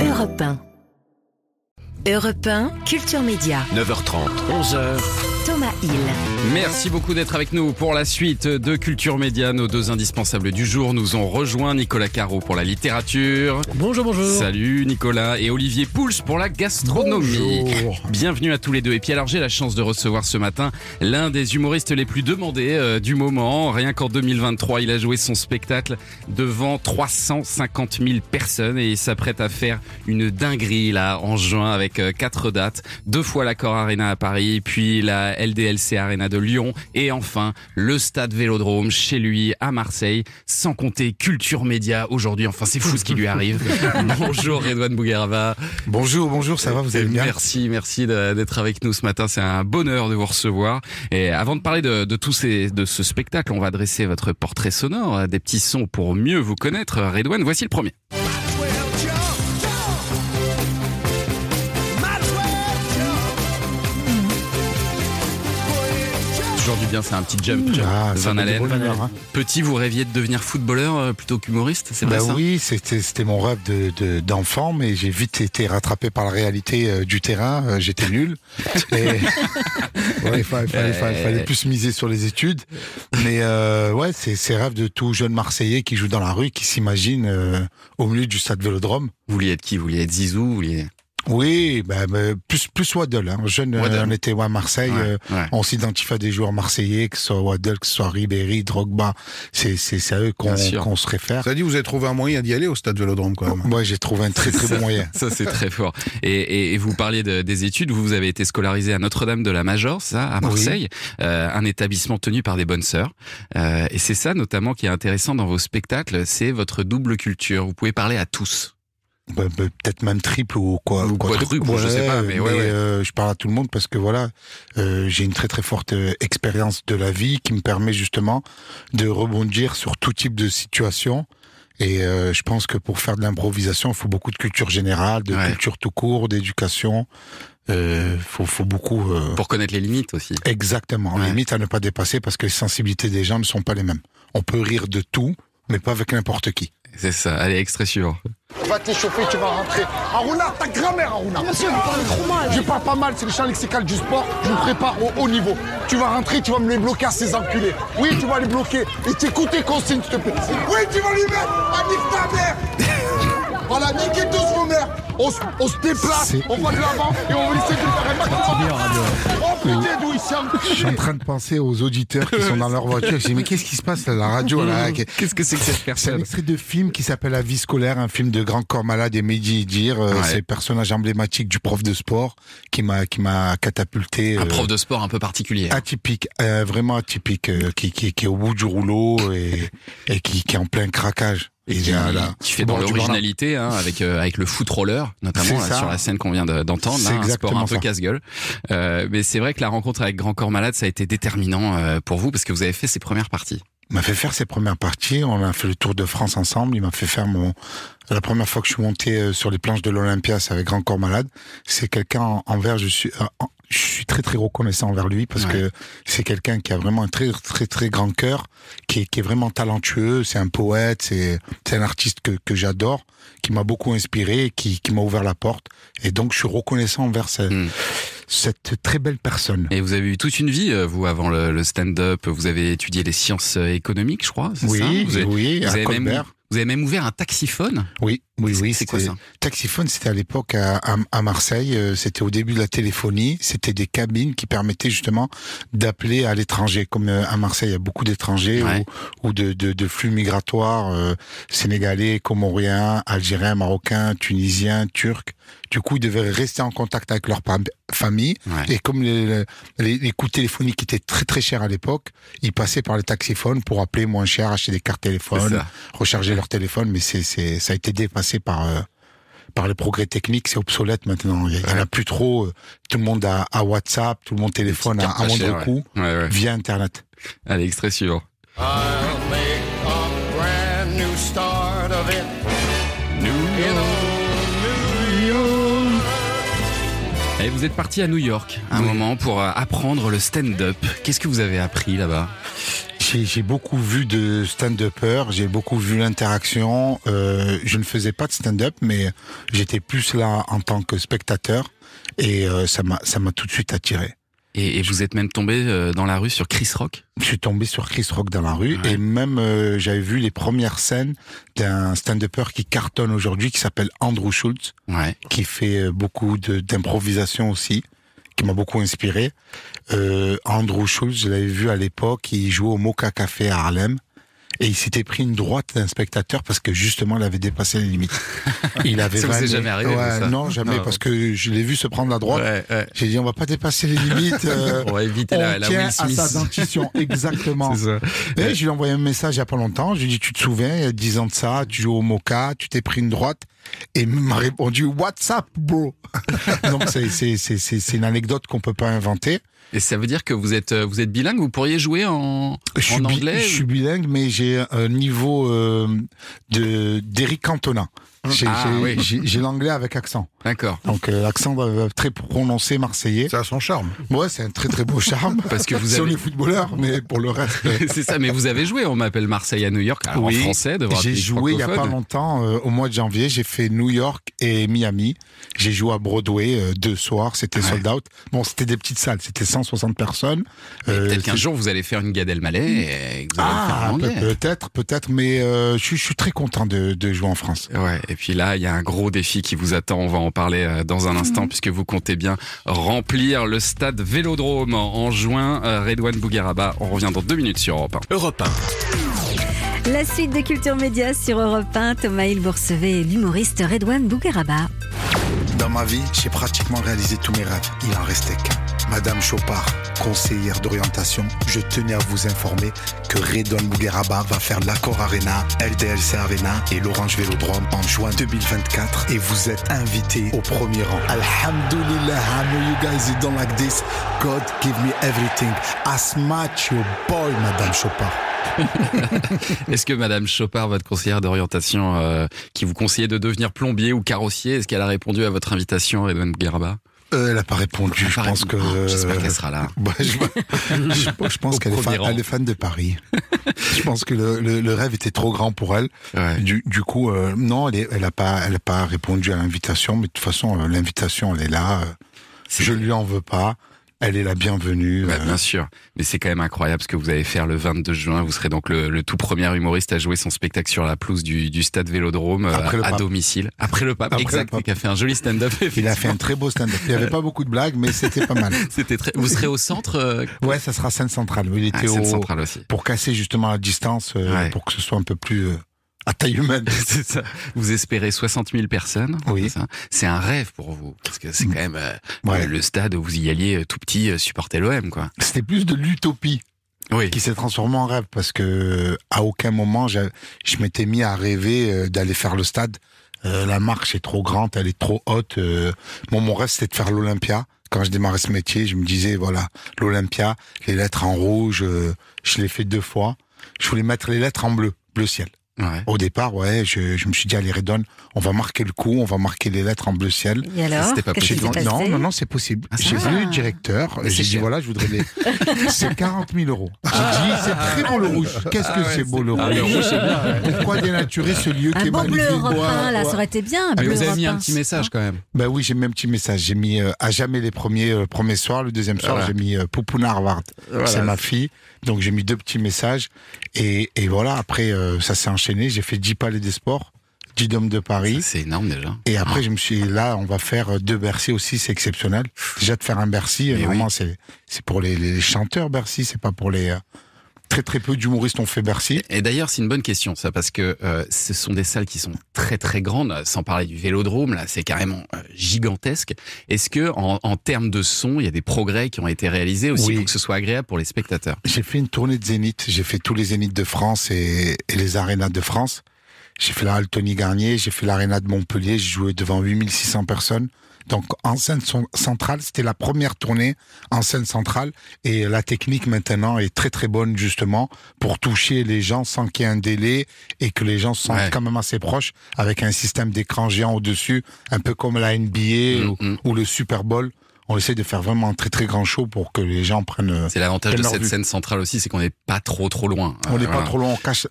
Europe 1. Europe 1, Culture Média. 9h30, 11h. Thomas Hill. Merci beaucoup d'être avec nous pour la suite de Culture Média. Nos deux indispensables du jour nous ont rejoint Nicolas Caro pour la littérature. Bonjour, bonjour. Salut Nicolas et Olivier Pouls pour la gastronomie. Bonjour. Bienvenue à tous les deux. Et puis alors j'ai la chance de recevoir ce matin l'un des humoristes les plus demandés euh, du moment. Rien qu'en 2023, il a joué son spectacle devant 350 000 personnes et il s'apprête à faire une dinguerie là en juin avec euh, quatre dates. Deux fois l'Accor Arena à Paris, puis la LDLC Arena de Lyon et enfin le Stade Vélodrome chez lui à Marseille. Sans compter Culture Média aujourd'hui. Enfin c'est fou ce qui lui arrive. Bonjour Redouane Bouguerava. Bonjour, bonjour, ça va, vous allez bien Merci, merci d'être avec nous ce matin. C'est un bonheur de vous recevoir. Et avant de parler de, de tous ces, de ce spectacle, on va dresser votre portrait sonore, des petits sons pour mieux vous connaître. Redouane, voici le premier. Bien, c'est un petit jump. Ah, Van Halen. bonne humeur, hein. Petit, vous rêviez de devenir footballeur euh, plutôt qu'humoriste, c'est Bah oui, c'était mon rêve de de- d'enfant, mais j'ai vite été rattrapé par la réalité euh, du terrain. euh, J'étais nul. Et ouais, il fallait, fallait- fallait- fallait plus miser sur les études. Mais euh, ouais, c'est c'est rêve de tout jeune Marseillais qui joue dans la rue, qui s'imagine euh, au milieu du stade Vélodrome. Vous vouliez être qui? Vous vouliez être Zizou? Vous vouliez... Oui, bah, plus plus Waddle. Hein. Jeune, euh, Waddle. on était à Marseille. Ouais, euh, ouais. On s'identifie à des joueurs marseillais, que ce soit Waddle, que ce soit Ribéry, Drogba. C'est c'est c'est à eux qu'on qu'on se réfère. Ça dit, vous avez trouvé un moyen d'y aller au stade Vélodrome quand même. Moi, j'ai trouvé un très très bon moyen. Ça, c'est très fort. Et, et, et vous parliez de- des études. Vous, vous avez été scolarisé à Notre-Dame de la Major, ça, à Marseille, euh, un établissement tenu par des bonnes sœurs. Euh, et c'est ça, notamment, qui est intéressant dans vos spectacles, c'est votre double culture. Vous pouvez parler à tous. Bah, bah, peut-être même triple ou quoi. Ou quadruple, je sais pas, mais ouais, ouais. euh, je parle à tout le monde parce que voilà, euh, j'ai une très très forte euh, expérience de la vie qui me permet justement de rebondir sur tout type de situation. Et je pense que pour faire de l'improvisation, il faut beaucoup de culture générale, de Ouais. culture tout court, d'éducation. Euh, faut, faut beaucoup. euh, Pour connaître les limites aussi. Exactement. Ouais. Limite à ne pas dépasser parce que les sensibilités des gens ne sont pas les mêmes. On peut rire de tout, mais pas avec n'importe qui. C'est ça. Allez, extrait suivant. Tu vas t'échauffer, tu vas rentrer. Aruna, ta grand-mère, Aruna. Monsieur, vous parlez trop mal. Je parle pas mal, c'est le champ lexical du sport. Je me prépare au haut niveau. Tu vas rentrer, tu vas me les bloquer à ces enculés. Oui, tu vas les bloquer. Et t'écoutes tes consignes, s'il te plaît. Oui, tu vas lui mettre. Nique ta mère. voilà, niquez tous vos mères. On, se- on se déplace, on va de l'avant et on va essayer de faire un maximum. Oh putain, d'où Je suis en train de penser aux auditeurs qui sont dans leur voiture. Je dis, mais qu'est-ce qui se passe à la radio là Qu'est-ce que c'est que cette C'est un personne extrait de film qui s'appelle La vie scolaire, un film de grand corps malade et Mehdi Dir. Euh, Ouais. C'est le personnage emblématique du prof de sport qui m'a qui m'a catapulté. Un euh, prof de sport un peu particulier. atypique, euh, vraiment atypique, euh, qui, qui, qui est au bout du rouleau et, et qui, qui est en plein craquage. Et qui, est à la- qui fait dans l'originalité, hein, avec euh, avec le foot roller, notamment là, sur la scène qu'on vient de- d'entendre, là, un sport un peu casse-gueule. Euh, mais c'est vrai que la rencontre avec Grand Corps Malade, ça a été déterminant euh, pour vous parce que vous avez fait ses premières parties. Il m'a fait faire ses premières parties. On a fait le Tour de France ensemble. Il m'a fait faire mon. La première fois que je suis monté euh, sur les planches de l'Olympia, c'est avec Grand Corps Malade. C'est quelqu'un en- envers. Je suis. euh, Je suis très très reconnaissant envers lui parce Ouais. que c'est quelqu'un qui a vraiment un très très très grand cœur, qui est, qui est vraiment talentueux. C'est un poète, c'est c'est un artiste que, que j'adore, qui m'a beaucoup inspiré, qui, qui m'a ouvert la porte. Et donc je suis reconnaissant envers ce- Mm. Cette très belle personne. Et vous avez eu toute une vie, euh, vous, avant le, le stand-up. Vous avez étudié les sciences euh, économiques, je crois. c'est Oui, ça vous avez, oui, vous à avez même, vous avez même ouvert un taxiphone. Oui, oui, C'est- oui. c'est quoi ça Taxiphone, c'était à l'époque à, à, à Marseille. euh, C'était au début de la téléphonie. C'était des cabines qui permettaient justement d'appeler à l'étranger. Comme à Marseille, il y a beaucoup d'étrangers Ouais. ou, ou de, de, de flux migratoires euh, sénégalais, comoriens, algériens, marocains, tunisiens, turcs. Du coup, ils devaient rester en contact avec leur famille. Ouais. Et comme les, les, les coûts téléphoniques étaient très très chers à l'époque, ils passaient par les taxiphones pour appeler moins cher, acheter des cartes téléphones, recharger leur téléphone. Mais c'est c'est ça a été dépassé par euh, par les progrès techniques. C'est obsolète maintenant. Il y, en a plus trop. Tout le monde a, a WhatsApp, tout le monde téléphone à, à moindre coût ouais. via Internet. Allez, extrait suivant. I'll make a brand new start of it. New Et vous êtes parti à New York un moment pour euh, apprendre le stand-up. Qu'est-ce que vous avez appris là-bas? J'ai beaucoup vu de stand-uppers, j'ai beaucoup vu l'interaction. Euh, je ne faisais pas de stand-up, mais j'étais plus là en tant que spectateur et euh, ça m'a tout de suite attiré. Et, et vous êtes même tombé euh, dans la rue sur Chris Rock? Je suis tombé sur Chris Rock dans la rue Ouais. et même euh, j'avais vu les premières scènes d'un stand-upper qui cartonne aujourd'hui qui s'appelle Andrew Schultz. Ouais. qui fait euh, beaucoup d'improvisation aussi, qui m'a beaucoup inspiré. Euh, Andrew Schultz, je l'avais vu à l'époque, il jouait au Mocha Café à Harlem. Et il s'était pris une droite d'un spectateur parce que justement il avait dépassé les limites. Il avait Ça vous est jamais arrivé, Ouais, ça Non, jamais, Non. parce que je l'ai vu se prendre la droite. Ouais, ouais. J'ai dit on va pas dépasser les limites. euh, On va éviter on la, la tient Will à sa dentition, exactement. Ça. Et je lui ai envoyé un message il y a pas longtemps. Je lui ai dit, tu te souviens, il y a 10 ans de ça, tu joues au Mocha, tu t'es pris une droite. Et il m'a répondu, What's up, bro? Donc, c'est, une anecdote qu'on peut pas inventer. Et ça veut dire que vous êtes, euh, vous êtes bilingue? Vous pourriez jouer en, Je bi- anglais je suis bilingue, mais j'ai un niveau euh, de d'Éric Cantona. J'ai, Ah, oui. l'anglais avec accent. D'accord. Donc euh, l'accent très prononcé marseillais. Ça a son charme. Ouais, c'est un très très beau charme. Parce que vous Si on avez- est footballeur, mais pour le reste. C'est ça, mais vous avez joué, on m'appelle Marseille à New York, alors Oui. en français, devant J'ai joué il y a pas longtemps, euh, au mois de janvier, j'ai fait New York et Miami. J'ai joué à Broadway euh, deux soirs, c'était Ouais. sold out. Bon, c'était des petites salles, c'était 160 personnes. Euh, Peut-être qu'un jour vous allez faire une Gad Elmaleh et que vous allez le faire en Ah, peut-être, peut-être, mais euh, je, suis- je suis très content de, de jouer en France. Ouais, et puis là, il y a un gros défi qui vous attend. On va en parler euh, dans un instant, puisque vous comptez bien remplir le stade Vélodrome en juin. Euh, Redouane Bougueraba, on revient dans deux minutes sur Europe 1. Europe 1. La suite de Culture Média sur Europe 1. Thomas Hill, vous recevez l'humoriste Redouane Bougueraba. Dans ma vie, j'ai pratiquement réalisé tous mes rêves. Il en restait qu'un. Madame Chopard, conseillère d'orientation, je tenais à vous informer que Redon Bougueraba va faire l'Accord Arena, LDLC Arena et l'Orange Vélodrome en juin 2024 et vous êtes invités au premier rang. Alhamdulillah, I know you guys you don't like this? God give me everything. I smash your boy, Madame Chopard. Est-ce que Madame Chopard, votre conseillère d'orientation, euh, qui vous conseillait de devenir plombier ou carrossier, est-ce qu'elle a répondu à votre invitation, Redouane Bougueraba Euh, elle n'a pas répondu, Elle je pas pense que... Oh, J'espère qu'elle sera là. Je, je- je pense qu'elle est, fan, est de Paris. je pense que le, le- le rêve était trop grand pour elle. Ouais. Du, du coup, euh, non, elle n'a pas, elle a pas répondu à l'invitation, mais de toute façon, euh, l'invitation, elle est là. C'est- je lui en veux pas. Elle est la bienvenue. Bah, euh, bien sûr, mais c'est quand même incroyable ce que vous allez faire le 22 juin. Vous serez donc le, le tout premier humoriste à jouer son spectacle sur la pelouse du, du stade Vélodrome euh, à domicile. Après le pape, Après le exact, qui a fait un joli stand-up. il a fait un très beau stand-up. Il n'y avait pas beaucoup de blagues, mais c'était pas mal. C'était très. Vous serez au centre. euh, Ouais, ça sera scène centrale. Il ah, était scène au, centrale aussi. pour casser justement la distance, euh, Ouais. pour que ce soit un peu plus euh, à taille humaine. C'est ça. Vous espérez 60 000 personnes. Oui. c'est un rêve pour vous, parce que c'est quand même euh, Ouais. le, stade où vous y alliez euh, tout petit euh, supporter l'OM, quoi. C'était plus de l'utopie. Oui. qui s'est transformé en rêve parce que à aucun moment je m'étais mis à rêver euh, d'aller faire le stade. Euh, la marche est trop grande, elle est trop haute. euh. Bon, mon rêve c'était de faire l'Olympia. Quand je démarrais ce métier, je me disais voilà l'Olympia, les lettres en rouge. euh, je l'ai fait deux fois. Je voulais mettre les lettres en bleu, bleu ciel. Ouais. Au départ, ouais, je, je me suis dit allez Redon, on va marquer le coup, on va marquer les lettres en bleu ciel. Et alors C'était pas dit, passé non, non, non, c'est possible. Ah, J'ai vu le directeur, j'ai dit voilà, je voudrais les. c'est 40 000 euros. J'ai dit, c'est très beau le rouge. Qu'est-ce que c'est beau le rouge Ah, le rouge, c'est bien. Pourquoi dénaturer ce lieu qui Un est beau bleu magnifique Europe 1, Ouais, là, ça aurait été bien. Mais bleu vous avez mis un 1. petit message quand même. Ben oui, j'ai mis un petit message. J'ai mis euh, à jamais les premiers euh, premiers soirs. Le deuxième soir, Voilà. j'ai mis euh, Poupouna Harvard. Voilà. C'est ma fille. Donc j'ai mis deux petits messages. Et, et voilà, après, euh, ça s'est enchaîné. J'ai fait 10 palais des sports, 10 dômes de Paris. C'est énorme déjà. Et après, je me suis là, on va faire euh, deux Bercy aussi, c'est exceptionnel. Déjà de faire un Bercy, Mais vraiment, c'est c'est pour les, les chanteurs Bercy, c'est pas pour les euh, très très peu d'humoristes ont fait Bercy. Et d'ailleurs, c'est une bonne question, ça, parce que euh, ce sont des salles qui sont très très grandes, sans parler du Vélodrome, là, c'est carrément euh, gigantesque. Est-ce que en, en termes de son, il y a des progrès qui ont été réalisés aussi Oui. pour que ce soit agréable pour les spectateurs? J'ai fait une tournée de Zénith, j'ai fait tous les Zéniths de France et, et les arénas de France. J'ai fait la Halle Tony Garnier, j'ai fait l'aréna de Montpellier, j'ai joué devant 8600 personnes. Donc en scène centrale, c'était la première tournée en scène centrale et la technique maintenant est très très bonne justement pour toucher les gens sans qu'il y ait un délai et que les gens se sentent Ouais. quand même assez proches avec un système d'écran géant au-dessus, un peu comme la NBA Mm, ou, mm. ou le Super Bowl. On essaie de faire vraiment un très très grand show pour que les gens prennent. euh, C'est l'avantage de cette vue. scène centrale aussi, c'est qu'on n'est pas trop trop loin. On Euh, n'est pas voilà. trop loin, on cache.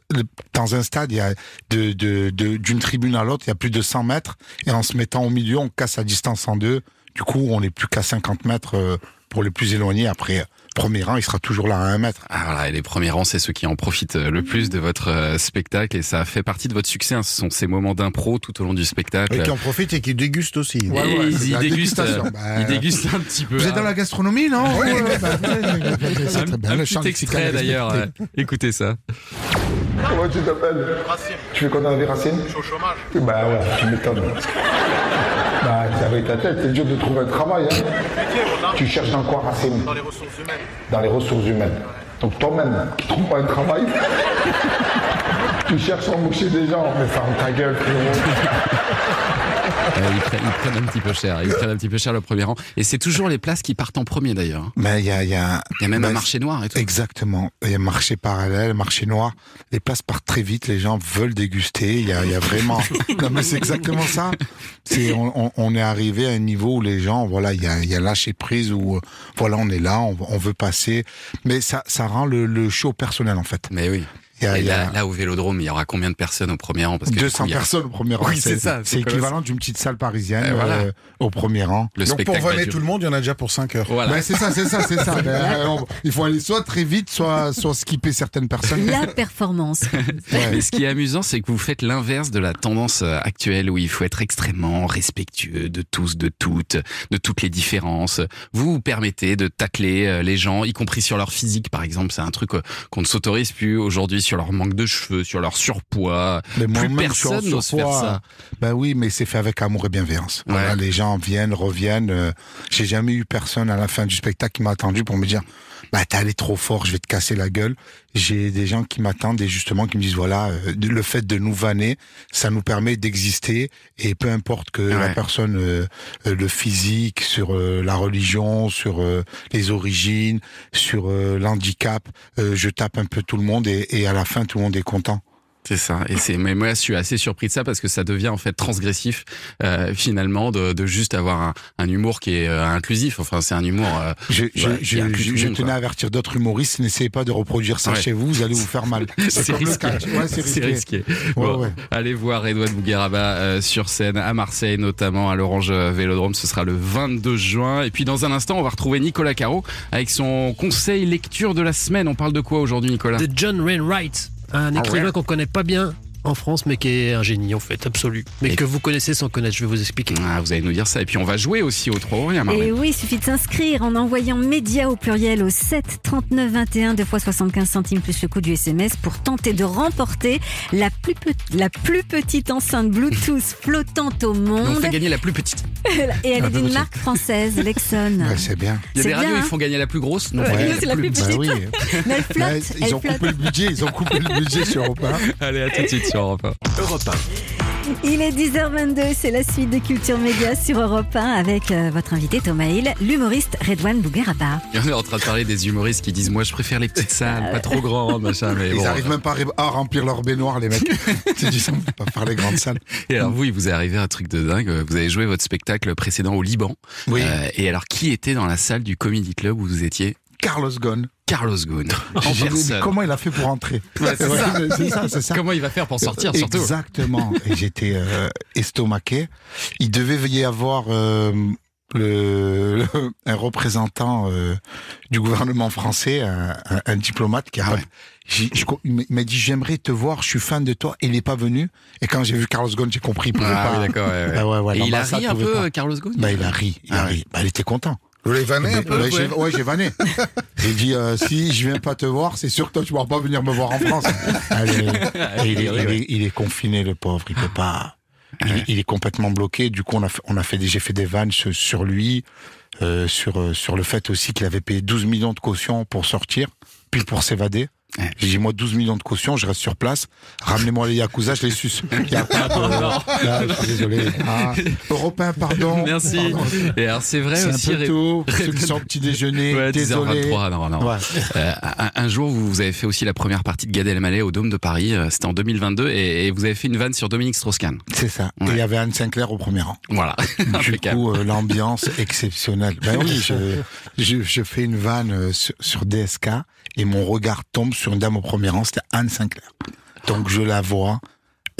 Dans un stade, il y a de, de, de- d'une tribune à l'autre, il y a plus de 100 mètres. Et en se mettant au milieu, on casse la distance en deux. Du coup, on n'est plus qu'à 50 mètres euh, pour les plus éloignés. Après, premier rang, il sera toujours là à un mètre. Ah, voilà, et les premiers rangs, c'est ceux qui en profitent euh, le plus de votre euh, spectacle et ça fait partie de votre succès. hein. Ce sont ces moments d'impro tout au long du spectacle. Et qui en profite et qui déguste aussi. Ouais, ouais, ils, dégustent, euh, Bah, ils dégustent un petit peu. Vous êtes dans la gastronomie, non? Ouais, bah, c'est un, très bien, un le petit extrait d'ailleurs. écoutez ça. Comment tu t'appelles? Racine. Tu fais quoi dans la vie, Racine Je suis au chômage. Bah ouais, tu m'étonnes. bah, tu avec ta tête, c'est dur de trouver un travail. Hein. Tu cherches dans quoi, Racine Dans les ressources humaines. Dans les ressources humaines. Donc toi-même, tu trouves pas un travail Tu cherches à embaucher des gens, mais ferme ta gueule, frérot. Euh, ils, prennent, ils prennent un petit peu cher. Ils prennent un petit peu cher le premier rang. Et c'est toujours les places qui partent en premier d'ailleurs. hein. Mais il y a, il y a, y a même bah, un marché noir et tout. Exactement. Il y a marché parallèle, marché noir. Les places partent très vite. Les gens veulent déguster. Il y a, il y a vraiment. non, mais c'est exactement ça. C'est, on, on- on est arrivé à un niveau où les gens, voilà, il y a, y a lâché prise où, euh, voilà, on est là, on, on veut passer. Mais ça, ça rend le, le show personnel en fait. Mais oui. Il y a, Et il y a là, là, au Vélodrome, il y aura combien de personnes au premier rang? Parce que du 200 coup, il y a- personnes au premier rang. Oui, c'est ça, c'est équivalent d'une petite salle parisienne voilà. euh, au premier rang. Le Donc pour durer. tout le monde, il y en a déjà pour 5 heures. Voilà. Ben, c'est ça, c'est ça, c'est ça. Ben, euh, on- il faut aller soit très vite, soit, soit skipper certaines personnes. La performance. Ouais. Mais ce qui est amusant, c'est que vous faites l'inverse de la tendance euh, actuelle où il faut être extrêmement respectueux de tous, de toutes, de toutes les différences. Vous vous permettez de tacler les gens, y compris sur leur physique, par exemple. C'est un truc qu'on ne s'autorise plus aujourd'hui sur leur manque de cheveux, sur leur surpoids. Mais Plus personne n'ose faire ça. Ben oui, mais c'est fait avec amour et bienveillance. Ouais. Voilà, les gens viennent, reviennent. euh, J'ai jamais eu personne à la fin du spectacle qui m'a attendu pour me dire bah t'es allé trop fort, je vais te casser la gueule. J'ai des gens qui m'attendent et justement qui me disent voilà, euh, le fait de nous vanner, ça nous permet d'exister et peu importe que la personne, euh, euh, le physique, sur euh, la religion, sur euh, les origines, sur euh, l'handicap, euh, je tape un peu tout le monde et, et à la fin tout le monde est content. C'est ça. Et c'est, mais moi, je suis assez surpris de ça parce que ça devient en fait transgressif euh, finalement de, de juste avoir un, un humour qui est euh, inclusif. Enfin, c'est un humour. euh, Je, je, Ouais, je, je- monde, tenais à avertir d'autres humoristes, n'essayez pas de reproduire ça Ouais. chez vous, vous allez vous faire mal. C'est risqué. Ouais, c'est C'est risqué. risqué. Ouais, Bon, ouais. Allez voir Edouard Bougueraba euh, sur scène à Marseille, notamment à l'Orange Vélodrome. Ce sera le 22 juin. Et puis dans un instant, on va retrouver Nicolas Caro avec son conseil lecture de la semaine. On parle de quoi aujourd'hui, Nicolas? De John Wainwright, un écrivain qu'on connaît pas bien en France, mais qui est un génie en fait, absolu. Mais Et- que vous connaissez sans connaître, je vais vous expliquer. ah, Vous allez nous dire ça. Et puis on va jouer aussi au 3 ou rien, Et Marlène. oui, il suffit de s'inscrire en envoyant média au pluriel au 7 39 21 deux fois 75 centimes plus le coût du SMS pour tenter de remporter la plus, pe- la plus petite enceinte Bluetooth flottante au Mais on monde. fait gagner la plus petite. Et elle est plus d'une petite. marque française, Lexon. Ouais, c'est bien. Il y a C'est des radios, bien, ils hein. font gagner la plus grosse. Non, Ouais, c'est la plus Bah petite. oui. Mais elle flotte, Ouais, elle ils ont flotte. coupé le budget, ils ont coupé le budget sur 1. Allez, à tout de suite sur Europe 1. Il est 10h22, c'est la suite de Culture Média sur Europe 1 avec euh, votre invité Thomas Hill, l'humoriste Redouane Bougueraba. On est en train de parler des humoristes qui disent Moi, je préfère les petites salles, pas trop grandes, machin. Mais Ils bon. arrivent même pas à remplir leur baignoire, les mecs. tu dis ça, on peut pas faire les grandes salles. Et alors, vous, il vous est arrivé un truc de dingue. Vous avez joué votre spectacle précédent au Liban. Oui. Euh, et alors, qui était dans la salle du Comedy Club où vous étiez? Carlos Ghosn. Carlos Ghosn. Comment il a fait pour entrer Ouais, c'est Ouais, ça. ça. Comment il va faire pour sortir, surtout Exactement. Et j'étais euh, estomaqué. Il devait y avoir euh, le, le- un représentant euh, du gouvernement français, un, un- un diplomate qui a. Ouais. j'ai- je- il m'a dit j'aimerais te voir, je suis fan de toi. Il n'est pas venu. Et quand j'ai vu Carlos Ghosn, j'ai compris. Il Ah pas. oui, d'accord. ouais, ouais. Ouais, ouais, et il a ri un peu, pas. Carlos Ghosn? Bah, il a ri, il a Ah ri. Bah, il était content. Vous l'avez vanné un peu j'ai ouais, j'ai vanné. J'ai dit, euh, si je viens pas te voir, c'est sûr que toi, tu pourras pas venir me voir en France. Allez. Et il, est, il, est, il est confiné, le pauvre. Il peut pas. Il, il est complètement bloqué. Du coup, on a fait, on a fait des, j'ai fait des vannes sur, sur lui, euh, sur, euh, sur le fait aussi qu'il avait payé 12 millions de caution pour sortir, puis pour s'évader. Ouais. J'ai dit, moi, 12 millions de caution, je reste sur place. Ramenez-moi les Yakuza, je les suce. Il y a pas de... Là, je suis désolé. Ah, Européen, pardon. Merci. Pardon. Et alors c'est vrai C'est un aussi. peu Ré- tôt. Ceux qui sont au petit déjeuner, Ouais, désolé. 10h23, non, non. Ouais. Euh, un, un jour, vous, avez fait aussi la première partie de Gad Elmaleh au Dôme de Paris. euh, C'était en 2022 et, et vous avez fait une vanne sur Dominique Strauss-Kahn. C'est ça. Et il y avait Anne Sinclair au premier rang. Voilà. Du Impeccable. coup, euh, l'ambiance exceptionnelle. Ben oui, je, je, je fais une vanne sur, sur DSK et mon regard tombe sur une dame au premier rang, c'était Anne Sinclair. Donc je la vois,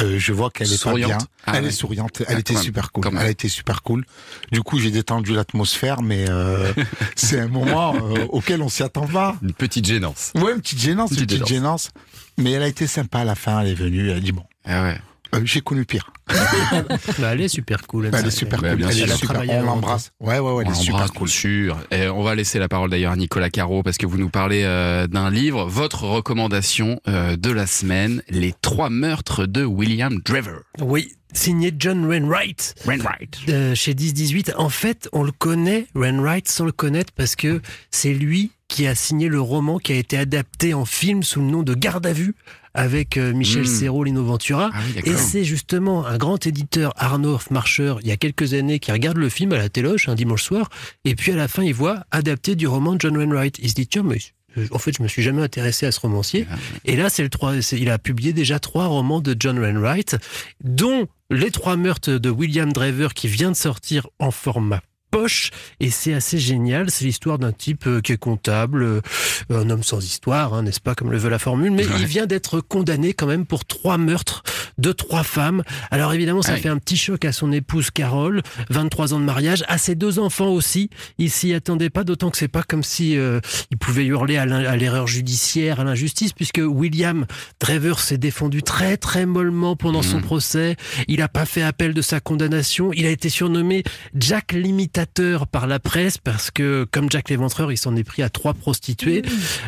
euh, je vois qu'elle est pas Souriante. bien. Ah elle ouais. est souriante, Ah, elle quand était même, super cool. Elle a été super cool. Du coup, j'ai détendu l'atmosphère, mais euh, c'est un moment euh, auquel on s'y attend pas. Une petite gênance. Ouais, une petite gênance, une Petite petite gênance. Mais elle a été sympa à la fin, elle est venue, elle a dit bon, Ah ouais. Euh, j'ai connu pire. Bah, elle est super cool. Elle est super Ouais, cool. bien Elle est super, on l'embrasse. Ouais, ouais, ouais, elle on est super l'embrasse, cool. sûr. Et on va laisser la parole d'ailleurs à Nicolas Caro parce que vous nous parlez euh, d'un livre, votre recommandation euh, de la semaine, Les trois meurtres de William Drever. Oui, signé John Wainwright. Wainwright. euh, chez 10-18. En fait, on le connaît, Wainwright, sans le connaître, parce que c'est lui qui a signé le roman qui a été adapté en film sous le nom de Garde à vue avec euh, Michel Mm. Serrault, Lino Ventura. Ah oui, Et c'est justement un grand éditeur, Arnaud Marcher, il y a quelques années, qui regarde le film à la téloche un dimanche soir, et puis à la fin, il voit adapté du roman de John Wainwright. Il se dit, tiens, mais euh, en fait, je me suis jamais intéressé à ce romancier. Et là, c'est le trois, c'est- il a publié déjà trois romans de John Wainwright, dont Les trois meurtres de William Drever qui vient de sortir en format poche et c'est assez génial. C'est l'histoire d'un type euh, qui est comptable, euh, un homme sans histoire, hein, n'est-ce pas, comme le veut la formule, mais Ouais. il vient d'être condamné quand même pour trois meurtres de trois femmes. Alors évidemment, ça fait un petit choc à son épouse Carole, 23 ans de mariage, à ses deux enfants aussi. Il s'y attendait pas, d'autant que c'est pas comme si euh, il pouvait hurler à l'erreur judiciaire, à l'injustice, puisque William Drever s'est défendu très très mollement pendant son Mhm. procès. Il n'a pas fait appel de sa condamnation. Il a été surnommé Jack par la presse parce que, comme Jack l'éventreur, il s'en est pris à trois prostituées.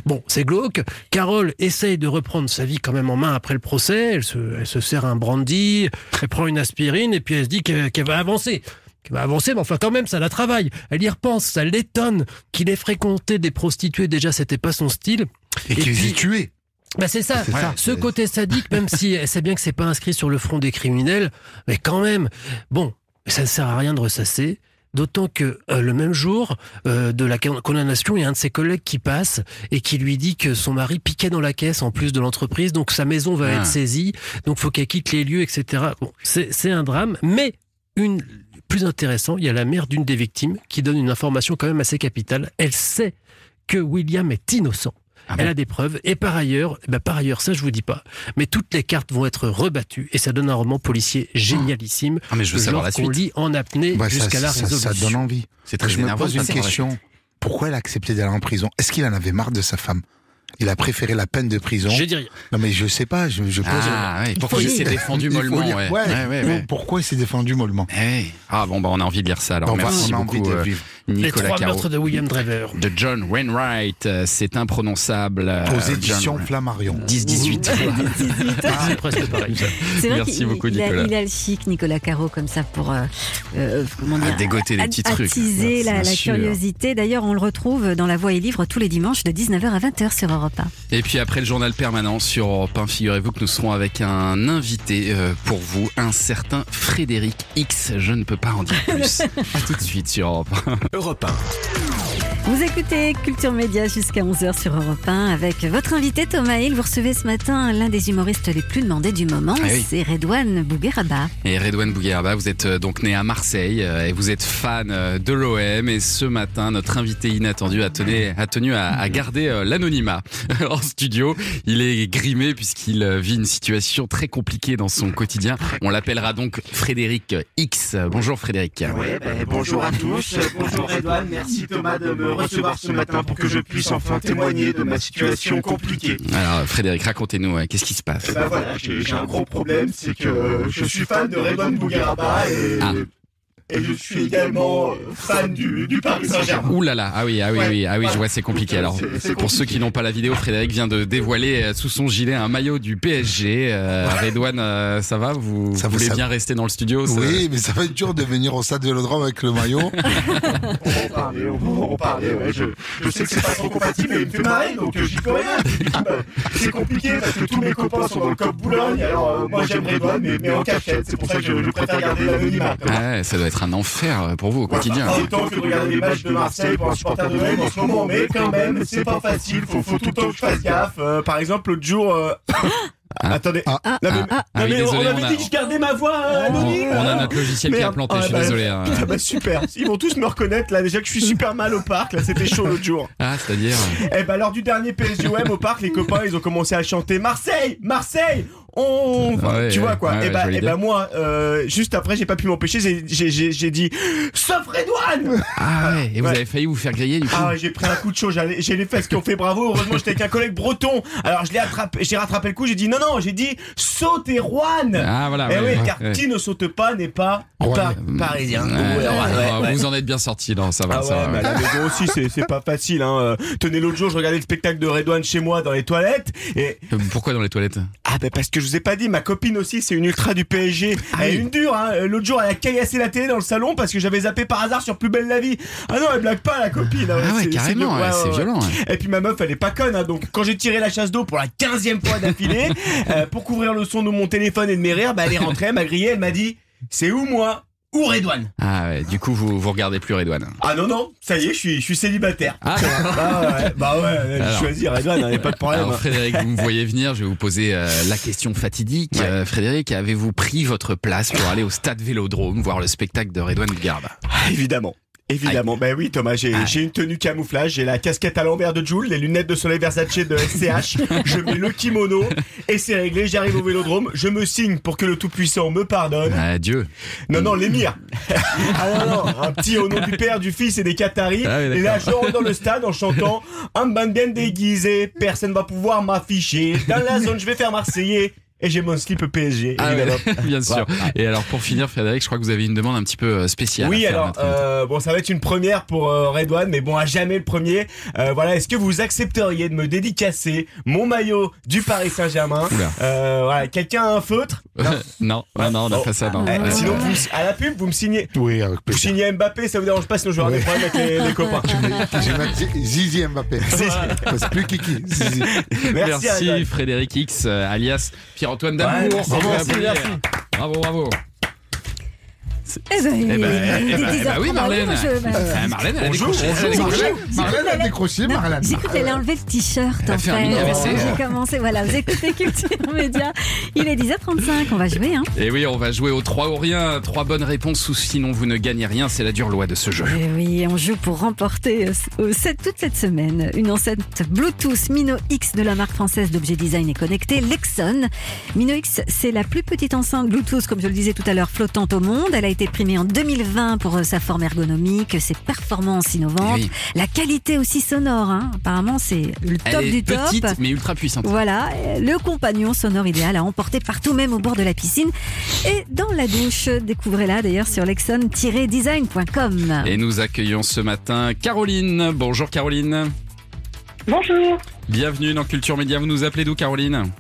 Bon, c'est glauque. Carole essaye de reprendre sa vie quand même en main après le procès. Elle se, elle se sert un brandy, elle prend une aspirine et puis elle se dit qu'elle va avancer. Qu'elle va avancer, mais enfin quand même, ça la travaille. Elle y repense, ça l'étonne qu'il ait fréquenté des prostituées. Déjà, c'était pas son style. Et qui les puis- a tués. Bah c'est ça. C'est ça. Ce côté sadique, même si elle sait bien que c'est pas inscrit sur le front des criminels, mais quand même, bon, ça ne sert à rien de ressasser. D'autant que euh, le même jour euh, de la con- condamnation, il y a un de ses collègues qui passe et qui lui dit que son mari piquait dans la caisse en plus de l'entreprise, donc sa maison va Ah. être saisie, donc faut qu'elle quitte les lieux, etc. Bon, c'est un drame, mais une plus intéressant, il y a la mère d'une des victimes qui donne une information quand même assez capitale. Elle sait que William est innocent. Ah Elle a des preuves. Et par ailleurs, eh ben par ailleurs, ça je vous dis pas, mais toutes les cartes vont être rebattues et ça donne un roman policier génialissime. Ah mais je veux savoir la qu'on suite. lit en apnée Bah, ça, jusqu'à la résolution. ça donne envie. C'est très Je me pose une question. Pourquoi elle a accepté d'aller en prison? Est-ce qu'il en avait marre de sa femme? Il a préféré la peine de prison? Je dis rien. Non mais je sais pas, je, je pose. Ah ouais, pourquoi il s'est défendu mollement lire. ouais. Ouais. Ouais, ouais, Ou ouais. Pourquoi il s'est défendu mollement? Eh, Ah bon bah on a envie de lire ça alors On va- merci on a envie beaucoup de euh, vivre. Les Nicolas trois Caro. meurtres de William Drever. de John Wainwright, euh, c'est imprononçable. euh, Aux éditions John- Flammarion. 10-18. C'est presque pareil. C'est vrai Merci beaucoup, il a, Nicolas. il a le chic, Nicolas Caro, comme ça, pour euh, À dégoter des att- petits trucs. attiser la, la curiosité. D'ailleurs, on le retrouve dans La Voix et Livre tous les dimanches de 19h à 20h sur Europe 1. Et puis après le journal permanent sur Europe 1, figurez-vous que nous serons avec un invité euh, pour vous, un certain Frédéric X. Je ne peux pas en dire plus. à tout de suite sur Europe 1. Europe 1. Vous écoutez Culture Média jusqu'à 11h sur Europe 1 avec votre invité Thomas Hill. Vous recevez ce matin l'un des humoristes les plus demandés du moment, Ah oui. c'est Redouane Bougueraba. Et Redouane Bouguerba, vous êtes euh, donc né à Marseille euh, et vous êtes fan euh, de l'OM. Et ce matin, notre invité inattendu a tenu, a tenu à, à garder l'anonymat en studio. Il est grimé puisqu'il vit une situation très compliquée dans son quotidien. On l'appellera donc Frédéric X. Bonjour Frédéric. Ouais, ben, bonjour à tous, bonjour Edouard, merci Thomas de me recevoir ce matin pour que je puisse enfin témoigner de ma situation compliquée. Alors Frédéric, racontez-nous, euh, qu'est-ce qui se passe? Ben voilà, j'ai un gros problème, c'est que je suis fan de Redouane Bougueraba et... Ah. Et je suis également fan du, du Paris Saint-Germain. Ouh là là, ah oui, ah oui, Ouais. oui, ah oui, je vois, c'est compliqué. Alors, C'est- c'est pour ceux qui n'ont pas la vidéo, Frédéric vient de dévoiler euh, sous son gilet un maillot du PSG. Euh, Redouane, euh, ça va? Vous Ça voulez ça bien rester dans le studio ça- Oui, mais ça va être dur de venir au stade Vélodrome avec le maillot. On va en parler, on va en parler, ouais, je, je sais que c'est pas trop compatible, mais il me fait marrer, donc j'y peux rien. Bah, c'est compliqué parce que tous mes copains sont dans le COP Boulogne, alors euh, moi j'aime Redouane, mais, mais en cachette, c'est pour ça que je, je préfère garder l'anonymat. Ah ouais, ça doit être un enfer euh, pour vous au quotidien. Autant que de regarder les matchs de Marseille pour un supporter de l'OM en ce moment, mais quand même, c'est pas facile, faut, faut tout le temps que je fasse gaffe. Euh, par exemple, l'autre jour... euh, Attendez, Ah. Non, mais- Ah, non, oui, mais désolé, on avait on a- dit que je gardais ma voix euh, On, anonyme. on a notre logiciel qui a planté, je Ah, suis bah, désolé. hein. Putain, bah super, ils vont tous me reconnaître là déjà que je suis super mal au parc, là c'était chaud l'autre jour. Ah, c'est-à-dire Eh ben lors du dernier PSGOM au parc, les copains ils ont commencé à chanter Marseille, Marseille, on, Enfin, Ouais, tu vois quoi. ouais, et bah, et bah moi, euh, juste après j'ai pas pu m'empêcher, j'ai- j'ai j'ai- j'ai dit sauf Redouane. Ah ouais, et vous Ouais. avez failli vous faire griller du coup Ah ouais, j'ai pris un coup de chaud, j'ai les fesses qui ont fait bravo. Heureusement, j'étais avec un collègue breton. Alors je l'ai attrapé, j'ai rattrapé le coup. J'ai dit non non, j'ai dit saute et Rouen. Ah, voilà, Eh ouais, oui, ouais, car ouais. qui ne saute pas n'est pas par- parisien. Ouais, Ouais, ouais, ouais. Vous en êtes bien sorti, non, ça va, Ah ça ouais, va. mais à la maison aussi, c'est, c'est pas facile. Hein. Euh, Tenez, l'autre jour, je regardais le spectacle de Redouane chez moi dans les toilettes. Et Euh, Pourquoi dans les toilettes? Ah ben parce que je vous ai pas dit, ma copine aussi, c'est une ultra du PSG. elle est une dure. Hein. L'autre jour, elle a caillassé la télé dans le salon parce que j'avais zappé par hasard sur Plus belle la vie. Ah non, elle blague pas la copine. hein. Ah ouais, C'est- carrément, ouais, c'est violent. Et puis ma meuf, elle est pas conne. Hein. Donc quand j'ai tiré la chasse d'eau pour la quinzième fois d'affilée, euh, pour couvrir le son de mon téléphone et de mes rires, bah elle est rentrée, elle m'a grillé, elle m'a dit, c'est où moi? Ou Redouane Ah ouais, du coup, vous, vous regardez plus Redouane. Ah non non, ça y est, je suis, je suis célibataire. Ah, Bah ouais, bah ouais, j'ai choisi Redouane, hein, y a pas de problème. Alors Frédéric, vous me voyez venir, je vais vous poser euh, la question fatidique. Ouais. Euh, Frédéric, avez-vous pris votre place pour aller au stade Vélodrome voir le spectacle de Redouane Garde? Ah, évidemment. Évidemment, ben oui Thomas, j'ai Ah. une tenue camouflage, j'ai la casquette à l'envers de Joule, les lunettes de soleil Versace de SCH, je mets le kimono et c'est réglé, j'arrive au vélodrome, je me signe pour que le Tout-Puissant me pardonne. Adieu. Non, non, l'émir. ah non, non, un petit au nom du Père, du Fils et des Qataris. Ah oui, et là, je rentre dans le stade en chantant un band bien déguisé, personne va pouvoir m'afficher. Dans la zone, je vais faire Marseillais. Et j'ai mon slip PSG, Ah ouais, bien sûr. Et alors pour finir, Frédéric, je crois que vous avez une demande un petit peu euh, spéciale. à Oui, faire alors euh, bon, ça va être une première pour euh, Redouane, mais bon, à jamais le premier. Euh, voilà, est-ce que vous accepteriez de me dédicacer mon maillot du Paris Saint-Germain? Euh, Voilà, quelqu'un a un feutre? Non, non, non, on n'a Oh. pas ça. Non. Eh, Ouais. Sinon, vous, à la pub, vous me signez. Oui, avec Vous signez Mbappé, ça vous dérange pas, sinon je vais avoir des problèmes avec les, les copains. Je vais mettre Zi- Zizi Mbappé. C'est plus Kiki. Zizi. Merci, Merci. Frédéric X, euh, alias Pierre-Antoine Ouais, Damour. applaudir. merci. Bravo, bravo. Eh ben, Eh ben, eh ben, eh ben 10h30, oui, Marlène. Marlène, elle a décroché. bonjour, elle a décroché. J'ai Marlène a décroché, Marlène. J'ai cru qu'elle allait enlever le t-shirt. Elle a en fait. J'ai commencé, voilà, vous écoutez Culture Média. Il est 10h35, on va jouer. Hein. Et oui, on va jouer au 3 ou rien. Trois bonnes réponses ou sinon vous ne gagnez rien. C'est la dure loi de ce jeu. Et oui, on joue pour remporter euh, toute cette semaine une enceinte Bluetooth Mino X de la marque française d'objets design et connectés, Lexon. Mino X, c'est la plus petite enceinte Bluetooth, comme je le disais tout à l'heure, flottante au monde. Elle a été primée en 2020 pour euh, sa forme ergonomique, ses performances innovantes, Oui. la qualité aussi sonore. hein. Apparemment, c'est le top Elle est du top. petite mais ultra puissante. Voilà, le compagnon sonore idéal à emporter partout, même au bord de la piscine et dans la douche. Découvrez-la d'ailleurs sur lexon-design.com. Et nous accueillons ce matin Caroline. Bonjour Caroline. Bonjour, Bienvenue dans Culture Média. Vous nous appelez d'où Caroline?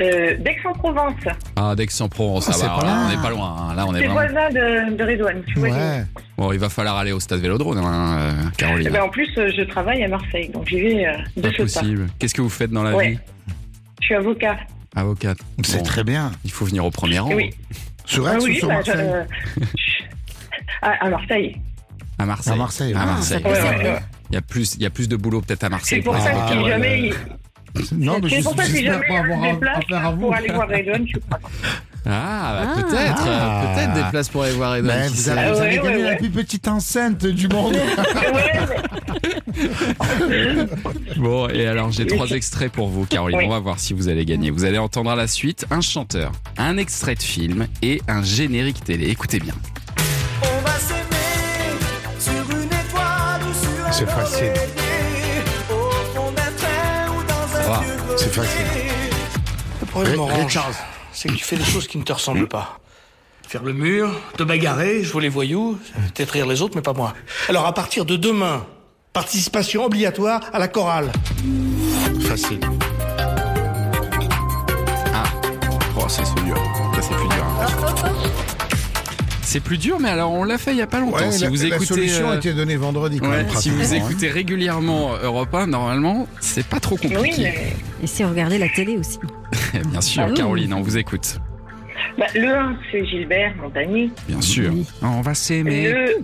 Euh, d'Aix-en-Provence. Ah, d'Aix-en-Provence. Ah, ça loin. on n'est pas loin. hein. Là, on est C'est vraiment. voisin de, de Redouane. tu vois. Ouais. Bon, il va falloir aller au stade Vélodrome, hein, euh, Eh Caroline. ben, en plus, euh, je travaille à Marseille, donc j'y vais euh, de Pas ce pas. possible. Qu'est-ce que vous faites dans la Ouais. vie? Je suis avocat. Avocate. C'est Bon, très bien. Il faut venir au premier rang. Oui. Sur Ah Aix ou oui, sur bah, je- Marseille? euh, à, à Marseille. À Marseille. À Marseille, À ouais. Marseille. Ah, ça peut Ouais, servir. ouais, ouais. Il y a plus, il y a plus de boulot peut-être à Marseille. C'est pour ça Ah, que si ouais, jamais, Non, mais c'est pour ça que j'espère jamais pas avoir des places affaire à vous. pour aller voir Redouane, je suis pas. Ah, bah, Ah. peut-être, euh, Ah. peut-être des places pour aller voir Edouard. Ben, vous avez, vous avez ouais, gagné ouais. la plus petite enceinte du monde. Bon, et alors j'ai trois extraits pour vous, Caroline. Oui. On va voir si vous allez gagner. Vous allez entendre à la suite un chanteur, un extrait de film et un générique télé. Écoutez bien. C'est facile. C'est facile. Le problème, Orange, c'est que tu fais des choses qui ne te ressemblent pas. faire le mur, te bagarrer, jouer les voyous, peut-être rire les autres, mais pas moi. Alors à partir de demain, participation obligatoire à la chorale. Facile. C'est plus dur, mais alors on l'a fait il y a pas longtemps. Ouais, si la, vous la écoutez, solution euh, a été donnée vendredi. Quand ouais, même, si vous hein. écoutez régulièrement Europe 1, normalement, c'est pas trop compliqué. Oui, mais Et si regardez la télé aussi. Bien sûr, Ah oui. Caroline, on vous écoute. bah, le 1, c'est Gilbert Montagny. Bien sûr. Oui. On va s'aimer. Le...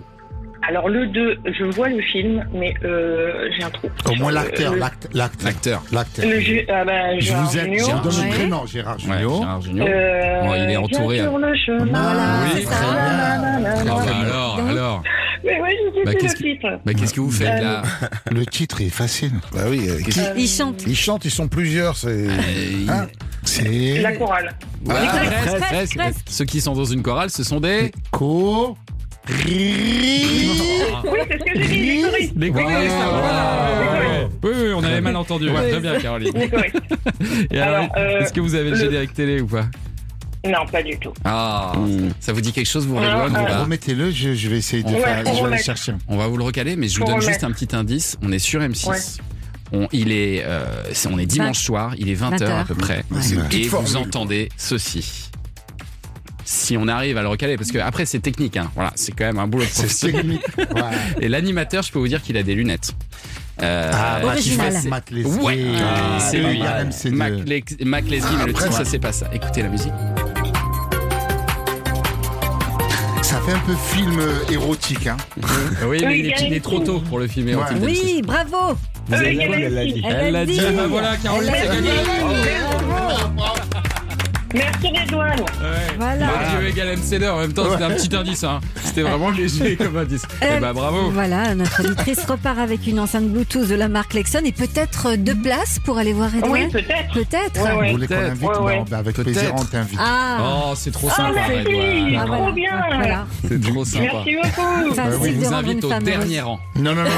Alors le 2, je vois le film, mais euh, j'ai un trou. Au moins Sur l'acteur, l'acteur, L'acteur. l'acteur. Le ju- ah bah, Je Gérard vous aide, je vous donne Ouais. le prénom, Gérard Ouais, Junior. Euh, Bon, il est entouré, bien hein. sur le chemin. Voilà, oui, c'est ça. très bien. Ah, bah alors, alors. Mais ouais, je sais Bah, qu'est-ce le titre. Bah, qu'est-ce que vous faites Euh, là Le titre est facile. Bah oui, euh, qui- Il chante. ils chantent, ils sont plusieurs. C'est. Euh, Hein C'est La chorale. Ouais, Presque, presque, presque, presque. presque. Ceux qui sont dans une chorale, ce sont des. Co. Oui, c'est ce que j'ai dit. Des choristes, oui, voilà. Oui, oui, on avait mal entendu. Ouais. Très bien, Caroline. Et alors, Alors, euh, est-ce que vous avez le générique télé ou pas? Non, pas du tout. Ah, ça vous dit quelque chose, vous Non, rigolez ou euh, pas Remettez-le, je, je vais essayer de Ouais, faire. faut Je vais aller remettre. chercher. On va vous le recaler, mais je vous Faut donne juste un petit indice. On est sur M6. Ouais. On, il est, euh, c'est- on est dimanche soir, il est 20h à 20h. peu près. Ouais. C'est une Et vous formule. entendez ceci. Si on arrive à le recaler, parce que après c'est technique, hein. voilà, c'est quand même un boulot de C'est professionnel. technique. Ouais. Et l'animateur, je peux vous dire qu'il a des lunettes. Euh, Ah, qui Original. fait- Matt Leslie. Ouais, Ah, c'est le lui. RMC2. Mac, Les- Mac Leslie, mais le titre, ça c'est pas ça. Écoutez la musique. Ça fait un peu film euh, érotique, hein. Oui, mais il est, Gary il est trop tôt pour le film érotique. Ouais. Oui, bravo. Vous avez Oui, bien elle l'a dit. Elle l'a dit. dit. Bah voilà, Caroline, c'est l'a gagné. Merci Redouane. Voilà. Dieu égale MC2 en même temps, c'était un petit indice. Hein. C'était vraiment léger comme indice. Euh, Eh bah bravo. Voilà, notre auditrice repart avec une enceinte Bluetooth de la marque Lexon et peut-être deux places pour aller voir Edouard. Oui, peut-être. Peut-être. Ouais, Vous ouais. voulez qu'on l'invite Ouais, ouais. Bah, bah, Avec plaisir, on t'invite. Ah, Oh, c'est trop Ah, sympa, merci. Redouane. Ah, voilà. Trop bien. voilà. C'est trop sympa. Merci beaucoup. Facile On vous invite au dernier rang. Non, non, non.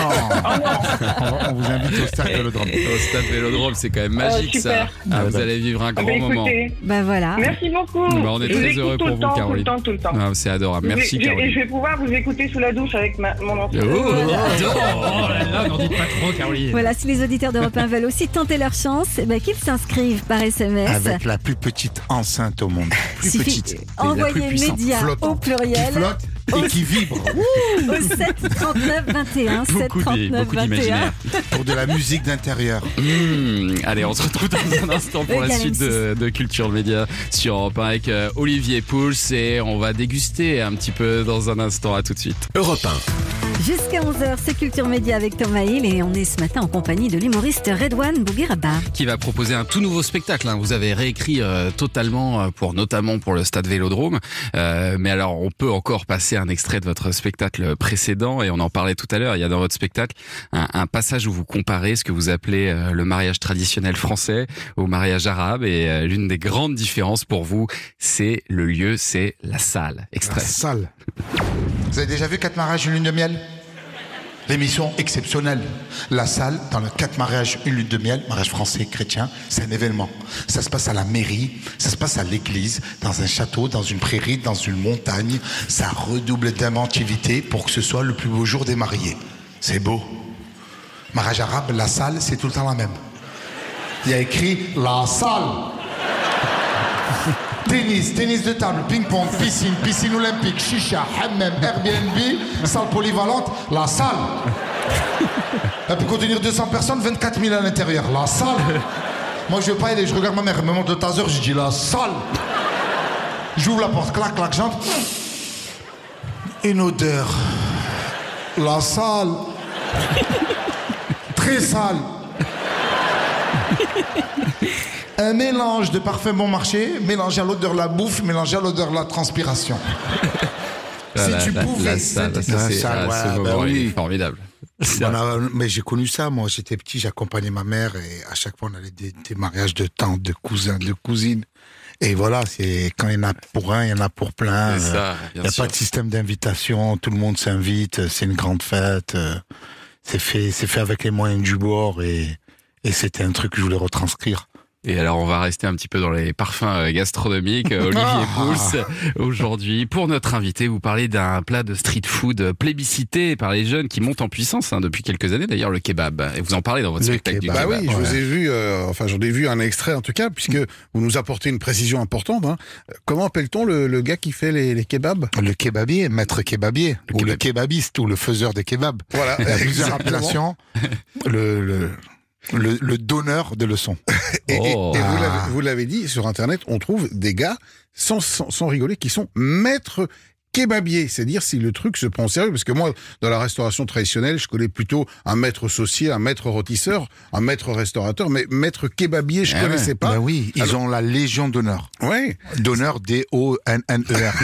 on, vous invite au stade Vélodrome. Au stade Vélodrome, c'est quand même magique ça. Ah, vous allez vivre un Ah, grand bah, moment. Bah voilà. Merci beaucoup. Bah, on est Je vous très écoute heureux tout pour le vous, temps, Tout Caroline. le temps, tout le temps. Ah, c'est adorable. Merci je vais- Et je Caroline. vais pouvoir vous écouter sous la douche avec ma, mon Oh, ancien. oh là là, n'en dites pas trop, Caroline. Voilà, si les auditeurs d'Europe 1 veulent aussi tenter leur chance, eh ben, qu'ils s'inscrivent par SMS. Avec la plus petite enceinte au monde. Plus Suffit petite. puissante, média au Qui pluriel flotte et qui vibre au 7 39 21 7 Beaucoup de- 39 beaucoup 21 d'imaginaire. pour de la musique d'intérieur. Mmh. Allez, on se retrouve dans un instant pour la suite de, de Culture Média sur Europe 1 avec euh, Olivier Pouls et on va déguster un petit peu dans un instant. À tout de suite. Europe 1. Jusqu'à 11h, c'est Culture Média avec Thomas Hill et on est ce matin en compagnie de l'humoriste Redouane Bougueraba. Qui va proposer un tout nouveau spectacle. hein. Vous avez réécrit euh, totalement euh, pour notamment pour le Stade Vélodrome. Euh, mais alors, on peut encore passer un extrait de votre spectacle précédent et on en parlait tout à l'heure. Il y a dans votre spectacle un, un passage où vous comparez ce que vous appelez euh, le mariage traditionnel français au mariage arabe et l'une des grandes différences pour vous, c'est le lieu, c'est la salle. La Extrait. salle. Vous avez déjà vu quatre mariages, une lune de miel? L'émission exceptionnelle. La salle, dans le quatre mariages, une lune de miel, mariage français, chrétien, c'est un événement. Ça se passe à la mairie, ça se passe à l'église, dans un château, dans une prairie, dans une montagne. Ça redouble d'inventivité pour que ce soit le plus beau jour des mariés. C'est beau. Mariage arabe, la salle, c'est tout le temps la même. Il y a écrit la salle. Tennis, tennis de table, ping-pong, piscine, piscine olympique, chicha, hammam, Airbnb, salle polyvalente, la salle. Elle peut contenir 200 personnes, 24 000 à l'intérieur. La salle. Moi, je veux pas aller, je regarde ma mère, elle me montre le taser, je dis la salle. J'ouvre la porte, clac, clac, j'entre. Une odeur. La salle. Très sale. Un mélange de parfum bon marché, mélangé à l'odeur de la bouffe, mélangé à l'odeur de la transpiration. Si tu la- pouvais. c'est- formidable. A- mais j'ai connu ça, moi j'étais petit, j'accompagnais ma mère et à chaque fois on allait des, des mariages de tantes, de cousins, de cousines. Et voilà, c'est quand il y en a pour un, il y en a pour plein. Ça, Il n'y a sûr. pas de système d'invitation, tout le monde s'invite, c'est une grande fête. euh, C'est fait, c'est fait avec les moyens du bord et, et c'était un truc que je voulais retranscrire. Et alors, on va rester un petit peu dans les parfums euh, gastronomiques. Euh, Olivier Ah. Pouls, aujourd'hui, pour notre invité, vous parlez d'un plat de street food plébiscité par les jeunes qui monte en puissance hein, depuis quelques années, d'ailleurs, le kebab. Et vous en parlez dans votre Le spectacle du kebab. Bah oui, je vous ai vu, euh, enfin j'en ai vu un extrait en tout cas, puisque vous nous apportez une précision importante. hein. Comment appelle-t-on le, le gars qui fait les, les kebabs? Le kebabier, maître kebabier, Le ou le kebab. kebabiste, ou le faiseur des kebabs. Voilà, Il y a plusieurs appellations. Le, le, le, le donneur de leçons. Et, et- Oh. et vous Ah. l'avez- vous l'avez dit, sur Internet, on trouve des gars, sans, sans, sans rigoler, qui sont maîtres kebabiers. C'est-à-dire si le truc se prend au sérieux. Parce que moi, dans la restauration traditionnelle, je connais plutôt un maître saucier, un maître rôtisseur, un maître restaurateur, mais maître kebabier, je Ah connaissais pas. Ben oui, ils Alors- ont la Légion d'honneur. Ouais, D'honneur, D-O-N-N-E-R.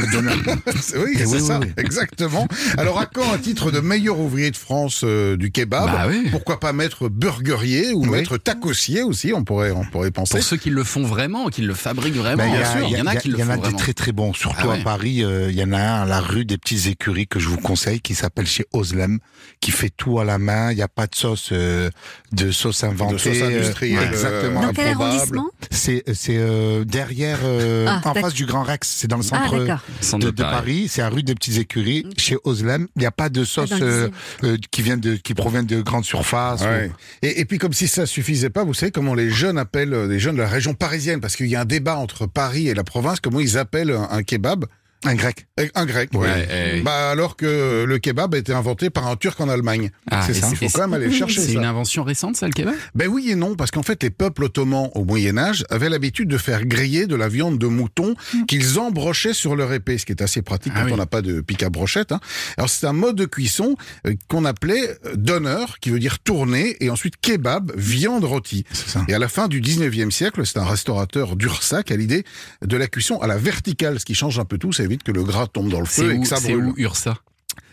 c'est- oui, Eh c'est oui, ça, oui, oui. exactement. Alors à quand un titre de meilleur ouvrier de France euh, du kebab Bah oui. Pourquoi pas maître burgerier ou Oui. maître tacosier aussi On pourrait, on pourrait penser. Pour ceux qui le font vraiment, qui le fabriquent vraiment, Ben, bien sûr, il y en a qui le il y en a des très très bons. Surtout Ah ouais. à Paris, euh, il y en a un à la rue des petites écuries que je vous conseille, qui s'appelle chez Oslem, qui fait tout à la main. Il n'y a pas de sauce, euh, de sauce inventée. De sauce industrielle, euh, euh, exactement. Dans quel improbable. arrondissement C'est c'est euh, derrière, euh, Ah, en face du Grand Rex. C'est dans le Ah, centre. Centre de, de Paris. C'est à rue des petites écuries, chez Oslem. Il n'y a pas de sauce euh, dixième. euh, qui vient de qui provient de grandes surfaces. Ouais. ou- Et, et puis comme si ça suffisait pas, vous savez comment les jeunes appellent euh, les jeunes de la région parisienne, parce qu'il y a un débat entre Paris et la province, comment ils appellent un, un kebab? Un grec. Un grec. Ouais, eh, Bah alors que le kebab a été inventé par un turc en Allemagne. Ah, c'est ça. c'est- Il faut quand même aller le chercher. C'est une invention récente, ça, le kebab? Ben oui et non, parce qu'en fait, les peuples ottomans au Moyen Âge avaient l'habitude de faire griller de la viande de mouton qu'ils embrochaient sur leur épée, ce qui est assez pratique Ah quand oui. on n'a pas de pic à brochette. hein. Alors c'est un mode de cuisson euh, qu'on appelait euh, donneur, qui veut dire tourner, et ensuite kebab, viande rôtie. ça. Et à la fin du 19e siècle, c'est un restaurateur d'Ursac à l'idée de la cuisson à la verticale, ce qui change un peu tout, évite que le gras tombe dans le feu et où, que ça c'est brûle. où Ursa?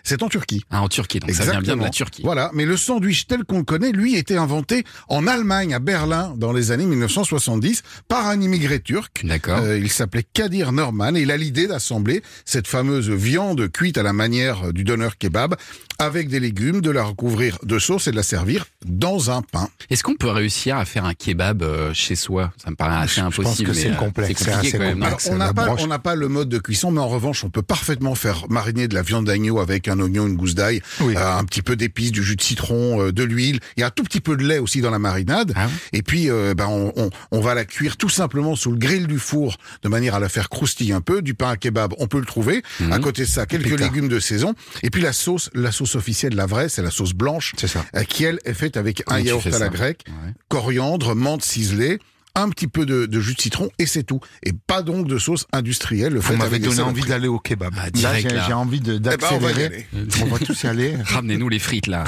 C'est en Turquie. Ah, en Turquie, donc ça vient bien de la Exactement. Turquie. Voilà, mais le sandwich tel qu'on le connaît, lui, était inventé en Allemagne, à Berlin, dans les années 1970, par un immigré turc. D'accord. Euh, il s'appelait Kadir Norman et il a l'idée d'assembler cette fameuse viande cuite à la manière du donneur kebab avec des légumes, de la recouvrir de sauce et de la servir dans un pain. Est-ce qu'on peut réussir à faire un kebab euh, chez soi? Ça me paraît assez Je pense impossible. que c'est euh, complexe, compliqué assez quand même. Alors, n'a pas, on n'a pas le mode de cuisson, mais en revanche, on peut parfaitement faire mariner de la viande d'agneau avec un oignon, une gousse d'ail, Oui. euh, un petit peu d'épices, du jus de citron, euh, de l'huile. Il y a un tout petit peu de lait aussi dans la marinade. Ah Et puis, euh, ben, on, on, on va la cuire tout simplement sous le grill du four, de manière à la faire croustiller un peu. Du pain à kebab, on peut le trouver. Mhm. À côté de ça, quelques légumes de saison. Et puis la sauce, la sauce officielle, la vraie, c'est la sauce blanche, C'est ça. qui elle est faite avec Comment un yaourt à la grecque, Ouais. coriandre, menthe ciselée. Un petit peu de, de jus de citron et c'est tout. Et pas donc de sauce industrielle. Le Vous fait des donné envie d'aller au kebab. Ah, là, direct, j'ai là. j'ai envie de- Eh ben, on d'accélérer. on va tous y aller. Ramenez-nous les frites là.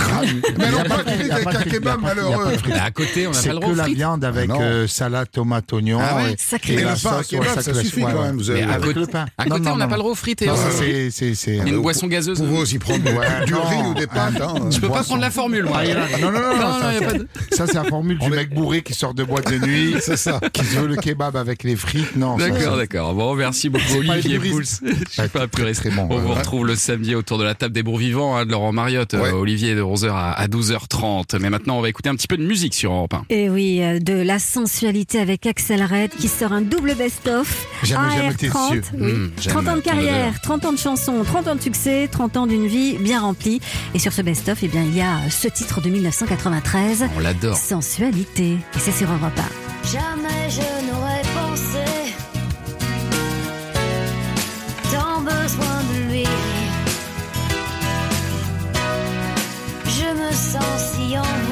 Mais non, Il y a pas pas de de frites frites, il y a avec pas de un frites, kebab pas malheureux. à côté, on n'a C'est pas le que droit la viande avec Ah euh, salade, tomate, oignon. Ah et- sacré. et le pain kebab, ça suffit quand même. Avec côté- le pain. À côté, on n'a pas le droit aux frites. ça, c'est, une Euh, boisson gazeuse. Vous pouvez aussi prendre du riz ou des pâtes. Hein. Je peux pas prendre la formule. Ah, non, non, non, Non, non, non, ça, c'est- la formule du mec bourré qui sort de boîte de nuit, C'est ça. qui se veut le kebab avec les frites. Non, ça, D'accord, d'accord. Bon, merci beaucoup Olivier Pouls. Je suis pas plus très bon. On vous retrouve le samedi autour de la table des bourgs vivants hein, de Laurent Mariotte, euh. Olivier de 11h à, à 12h30. Mais maintenant, on va écouter un petit peu de musique sur Europe 1. Et oui, euh, de la sensualité avec Axel Red qui sort un double best-of. Jamais, jamais été AR30, dessus. oui. Mmh, j'aime 30 ans de carrière, odeur. 30 ans de chansons, 30 ans de succès, 30 ans d'une vie bien remplie. Et sur ce best-of, eh bien, il y a ce titre de 1993, On l'adore. Sensualité. Et c'est sur Europe 1. Jamais je n'aurais pensé tant besoin de lui. Je me sens si envoûtée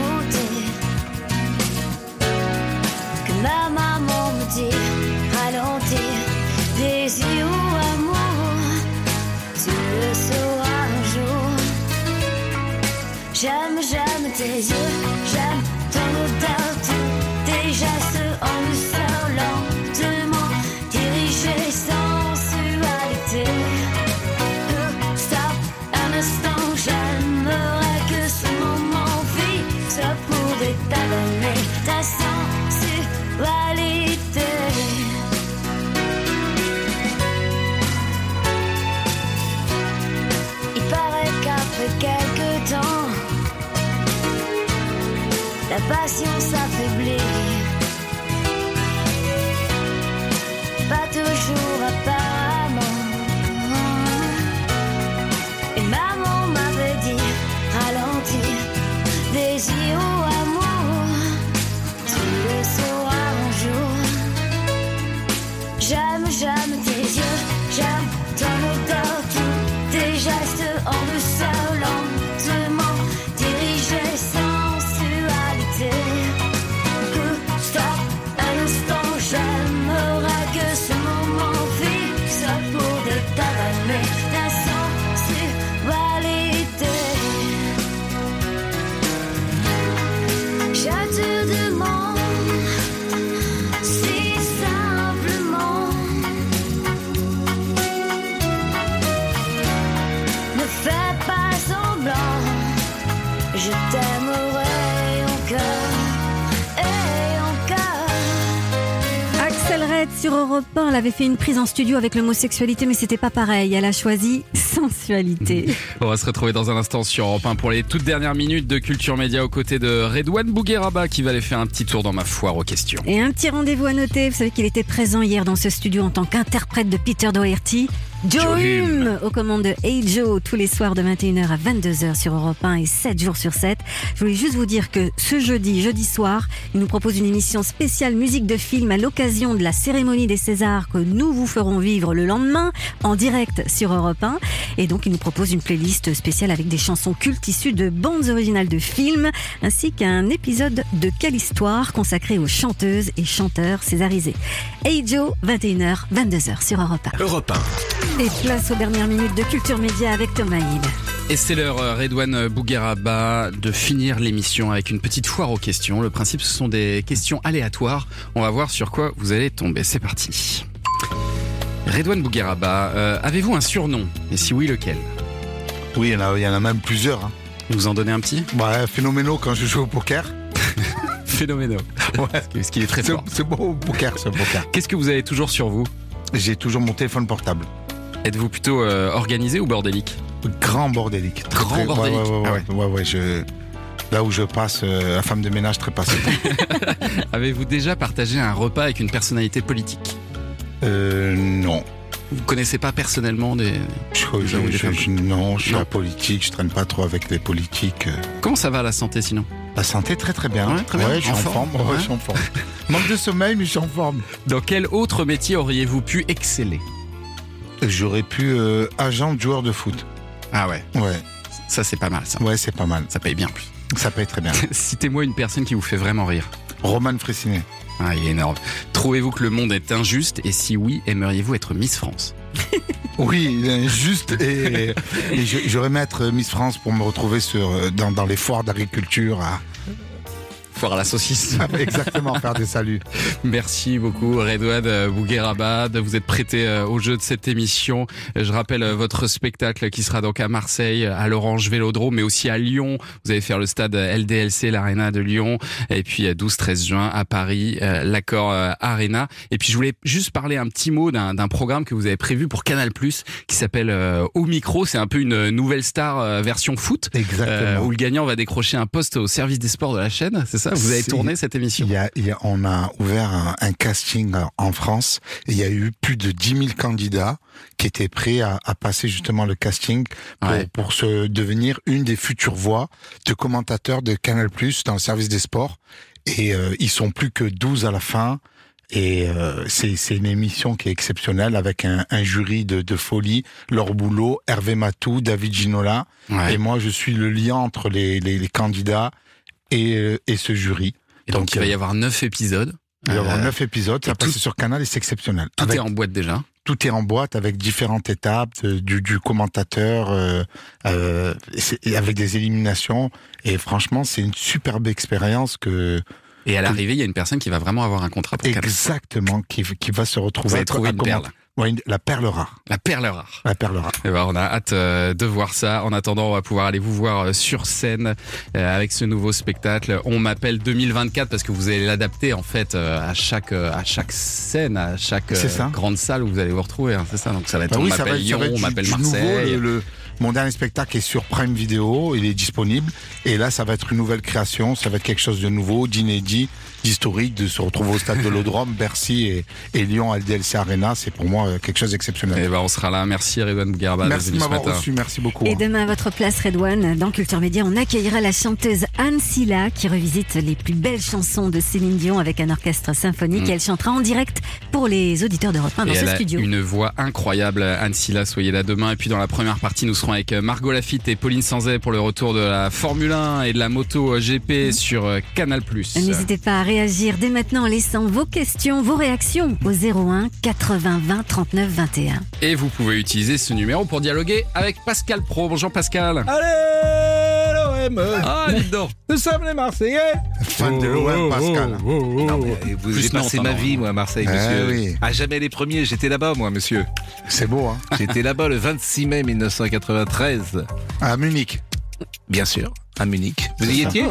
elle avait fait une prise en studio avec le mot sexualité, mais c'était pas pareil. Elle a choisi sensualité. On va se retrouver dans un instant sur Europe 1 pour les toutes dernières minutes de Culture Média aux côtés de Redouane Bougueraba qui va aller faire un petit tour dans ma foire aux questions. Et un petit rendez-vous à noter. Vous savez qu'il était présent hier dans ce studio en tant qu'interprète de Peter Doherty. Joe Hume. aux commandes de Hey Joe tous les soirs de 21h à 22h sur Europe 1 et 7 jours sur 7. Je voulais juste vous dire que ce jeudi, jeudi soir, il nous propose une émission spéciale musique de film à l'occasion de la cérémonie des Césars que nous vous ferons vivre le lendemain en direct sur Europe 1. Et donc il nous propose une playlist spéciale avec des chansons cultes issues de bandes originales de films ainsi qu'un épisode de Quelle histoire consacré aux chanteuses et chanteurs césarisés. Hey Joe, 21h, 22h sur Europe 1. Europe 1. Et place aux dernières minutes de Culture Média avec Thomas Hill. Et c'est l'heure, euh, Redouane Bougueraba, de finir l'émission avec une petite foire aux questions. Le principe, ce sont des questions aléatoires. On va voir sur quoi vous allez tomber. C'est parti. Redouane Bougueraba, euh, avez-vous un surnom? Et si oui, lequel? Oui, il y en a, il y en a même plusieurs. hein. Vous en donnez un petit? Ouais, phénoménaux quand je joue au poker. Phénoménal. Ouais. Ce qui est très fort. c'est beau au poker, ce poker. Qu'est-ce que vous avez toujours sur vous? J'ai toujours mon téléphone portable. Êtes-vous plutôt euh, organisé ou bordélique Grand bordélique. Très, Grand très- bordélique. Ouais, ouais, ouais, Ah ouais, ouais, ouais, je... Là où je passe, euh, la femme de ménage très passée. Avez-vous déjà partagé un repas avec une personnalité politique euh, non. Vous connaissez pas personnellement des... Je, je- non, je suis Non. apolitique, je traîne pas trop avec les politiques. euh. Comment ça va la santé sinon La santé, très très bien. Ouais, très bien. je suis En en, forme Ouais. je suis en forme. Manque de sommeil, mais je suis en forme. Dans quel autre métier auriez-vous pu exceller J'aurais pu euh, agent de joueur de foot. Ah ouais, Ouais, ça c'est pas mal ça. ouais, c'est pas mal. Ça paye bien en plus. Ça paye très bien. Citez-moi une personne qui vous fait vraiment rire. Roman Fressinet. Ah, il est énorme. Trouvez-vous que le monde est injuste? Et si oui, aimeriez-vous être Miss France? Oui, juste et, et je- j'aurais aimé être Miss France pour me retrouver sur euh, dans, dans les foires d'agriculture à Foire à la saucisse. exactement faire des saluts. Merci beaucoup Redouane Bougueraba de vous être prêté euh, au jeu de cette émission. Je rappelle euh, votre spectacle qui sera donc à Marseille, à l'Orange Vélodrome, mais aussi à Lyon. Vous allez faire le stade LDLC, l'Arena de Lyon, et puis 12-13 juin à Paris, euh, l'Accord euh, Arena. Et puis je voulais juste parler un petit mot d'un programme que vous avez prévu pour Canal+, qui s'appelle euh, Au Micro. C'est un peu une nouvelle star euh, version foot. Euh, Exactement. où le gagnant va décrocher un poste au service des sports de la chaîne, c'est ça? Vous avez tourné cette émission y a, y a- on a ouvert un, un casting en France il y a eu plus de 10 000 candidats qui étaient prêts à, à passer justement le casting pour, Ouais. pour se devenir une des futures voix de commentateurs de Canal Plus dans le service des sports. Et euh, ils sont plus que 12 à la fin. Et euh, c'est c'est une émission qui est exceptionnelle avec un, un jury de, de folie, Laure Boulot, Hervé Matou, David Ginola. Ouais. Et moi, je suis le lien entre les, les, les candidats et, euh, et ce jury. Et donc, il va y euh, avoir neuf épisodes. il va y avoir Euh, neuf épisodes, ça passe sur Canal et c'est exceptionnel. Tout Avec- est en boîte déjà. tout est en boîte avec différentes étapes de- du, du commentateur, euh, euh, et avec des éliminations. Et franchement, c'est une superbe expérience que Et à l'arrivée, il y a une personne qui va vraiment avoir un contrat pour exactement qui, qui va se retrouver. À- à une perle. Ouais, une- la perle rare. La perle rare. La perle rare. Eh ben, on a hâte euh, de voir ça. En attendant, on va pouvoir aller vous voir euh, sur scène euh, avec ce nouveau spectacle. On m'appelle 2024 parce que vous allez l'adapter en fait euh, à chaque euh, à chaque scène, à chaque euh, grande salle où vous allez vous retrouver. hein, c'est ça. Donc ça va être Bah on oui, m'appelle va être- ça Lyon, on m'appelle nouveau, Marseille. le- le- mon dernier spectacle est sur Prime Video, il est disponible. Et là, ça va être une nouvelle création, ça va être quelque chose de nouveau, d'inédit, d'historique, de se retrouver au stade de l'Odrome, Bercy et, et Lyon à LDLC Arena. C'est pour moi euh, quelque chose d'exceptionnel. Eh ben, on sera là. Merci Redouane Bougarba. Merci de m'avoir reçu, merci beaucoup. Et hein. demain, à votre place, Redouane, dans Culture Média, on accueillera la chanteuse Anne Silla qui revisite les plus belles chansons de Céline Dion avec un orchestre symphonique. Mm. Et elle chantera en direct pour les auditeurs d'Europe 1 dans Et ce elle a studio. une voix incroyable. Anne Silla, soyez là demain. Et puis dans la première partie, nous serons avec euh, Margot Lafitte et Pauline Sanzet pour le retour de la Formule 1 et de la moto GP sur euh, Canal+. N'hésitez pas à réagir dès maintenant en laissant vos questions, vos réactions au 01 80 20 39 21. Et vous pouvez utiliser ce numéro pour dialoguer avec Pascal Pro. Bonjour Pascal. Allez, l'OM Ah, donc. Nous sommes les Marseillais Fan de l'OM, Pascal. Non, mais vous Plus avez passé Nantes, ma hein, vie, moi, à Marseille, Ah monsieur. oui. À jamais les premiers, j'étais là-bas, moi, monsieur. C'est beau, hein J'étais là-bas le 26 mai 1993. À Munich. Bien sûr, à Munich. Vous y étiez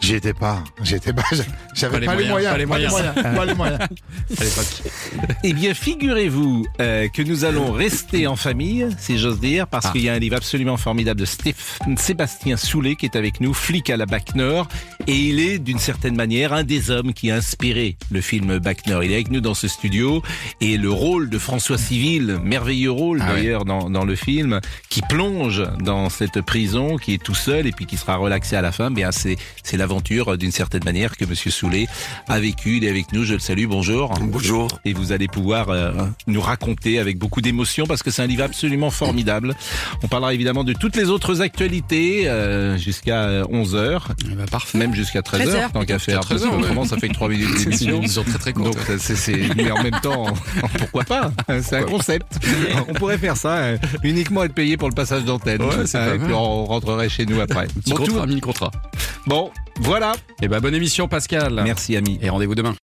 J'y étais pas. J'étais pas. J'avais Pas les moyens, pas les moyens. Pas les moyens. Eh bien, figurez-vous euh, que nous allons rester en famille, si j'ose dire, parce Ah. qu'il y a un livre absolument formidable de Stéphane Sébastien Soulet qui est avec nous, flic à la Bac Nord, et il est d'une certaine manière un des hommes qui a inspiré le film Bac Nord. Il est avec nous dans ce studio, et le rôle de François Civil, merveilleux rôle Ah ouais. d'ailleurs dans, dans le film, qui plonge dans cette prison, qui est tout seul et puis qui sera relaxé à la fin, bien c'est c'est l'aventure euh, d'une certaine manière que Monsieur Soulet a vécu. Il est avec nous, je le salue. Bonjour. Bonjour. Et vous allez pouvoir euh, nous raconter avec beaucoup d'émotion parce que c'est un livre absolument formidable. On parlera évidemment de toutes les autres actualités euh, jusqu'à 11h, parfait. même jusqu'à 13h 13h, tant qu'à faire. 13h, parce que ouais. Autrement, ça fait que 3 minutes C'est une d'émission. émission très très courte. Donc c'est, c'est- mais en même temps, pourquoi pas? C'est un concept. On pourrait faire ça, uniquement être payé pour le passage d'antenne. Ouais, c'est pas et puis on rentrerait chez nous après. Bon, tout- contrat, mini contrat. bon, voilà. Et bah bonne émission Pascal. Merci ami. Et rendez-vous demain.